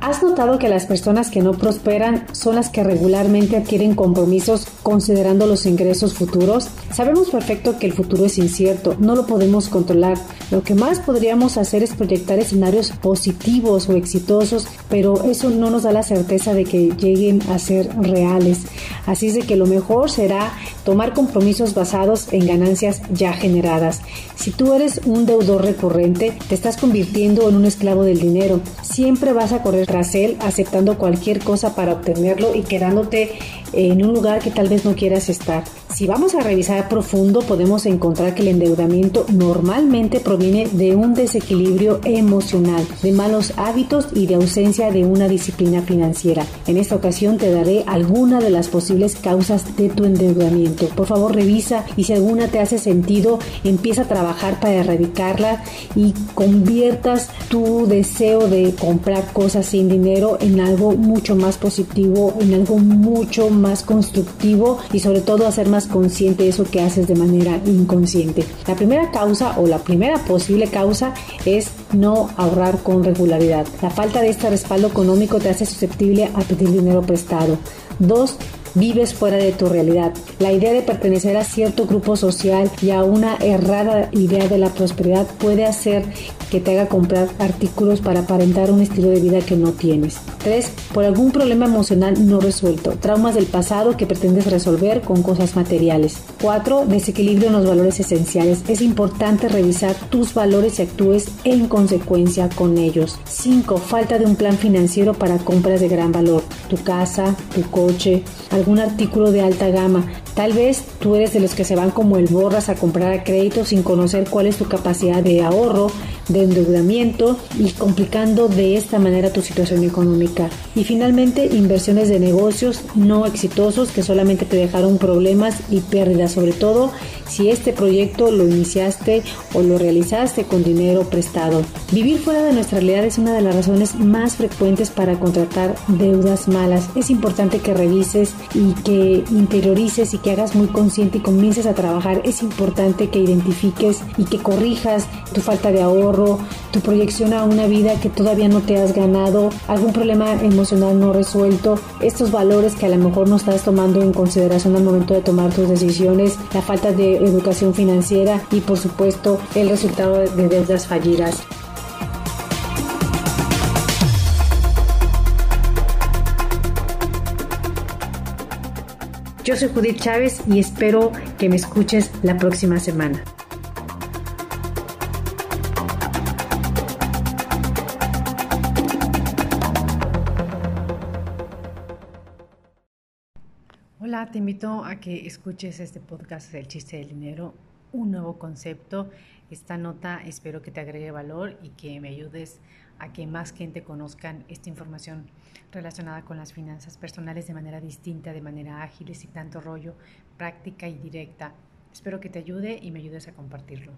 ¿Has notado que las personas que no prosperan son las que regularmente adquieren compromisos considerando los ingresos futuros? Sabemos perfecto que el futuro es incierto, no lo podemos controlar. Lo que más podríamos hacer es proyectar escenarios positivos o exitosos, pero eso no nos da la certeza de que lleguen a ser reales. Así es de que lo mejor será tomar compromisos basados en ganancias ya generadas. Si tú eres un deudor recurrente, te estás convirtiendo en un esclavo del dinero. Siempre vas a correr tras él aceptando cualquier cosa para obtenerlo y quedándote en un lugar que tal vez no quieras estar. Si vamos a revisar profundo, podemos encontrar que el endeudamiento normalmente proviene de un desequilibrio emocional, de malos hábitos y de ausencia de una disciplina financiera. En esta ocasión te daré alguna de las posibles causas de tu endeudamiento. Por favor, revisa y si alguna te hace sentido, empieza a trabajar para erradicarla y conviertas tu deseo de comprar cosas sin dinero en algo mucho más positivo, en algo mucho más constructivo y sobre todo hacer más consciente de eso que haces de manera inconsciente. La primera causa o la primera posible causa es no ahorrar con regularidad. La falta de este respaldo económico te hace susceptible a pedir dinero prestado. Dos, vives fuera de tu realidad. La idea de pertenecer a cierto grupo social y a una errada idea de la prosperidad puede hacer que te haga comprar artículos para aparentar un estilo de vida que no tienes. 3. Por algún problema emocional no resuelto, traumas del pasado que pretendes resolver con cosas materiales. 4. Desequilibrio en los valores esenciales. Es importante revisar tus valores y actúes en consecuencia con ellos. 5. Falta de un plan financiero para compras de gran valor. Tu casa, tu coche, algún artículo de alta gama. Tal vez tú eres de los que se van como el borras a comprar a crédito sin conocer cuál es tu capacidad de ahorro, de endeudamiento y complicando de esta manera tu situación económica. Y finalmente, inversiones de negocios no exitosos que solamente te dejaron problemas y pérdidas, sobre todo si este proyecto lo iniciaste o lo realizaste con dinero prestado. Vivir fuera de nuestra realidad es una de las razones más frecuentes para contratar deudas malas. Es importante que revises y que interiorices y que hagas muy consciente y comiences a trabajar. Es importante que identifiques y que corrijas tu falta de ahorro, tu proyección a una vida que todavía no te has ganado, algún problema emocional no resuelto, estos valores que a lo mejor no estás tomando en consideración al momento de tomar tus decisiones, la falta de educación financiera y por supuesto el resultado de deudas fallidas. Yo soy Judith Chávez y espero que me escuches la próxima semana. Hola, te invito a que escuches este podcast El chiste del dinero, un nuevo concepto. Esta nota espero que te agregue valor y que me ayudes a que más gente conozcan esta información relacionada con las finanzas personales de manera distinta, de manera ágil y sin tanto rollo, práctica y directa. Espero que te ayude y me ayudes a compartirlo.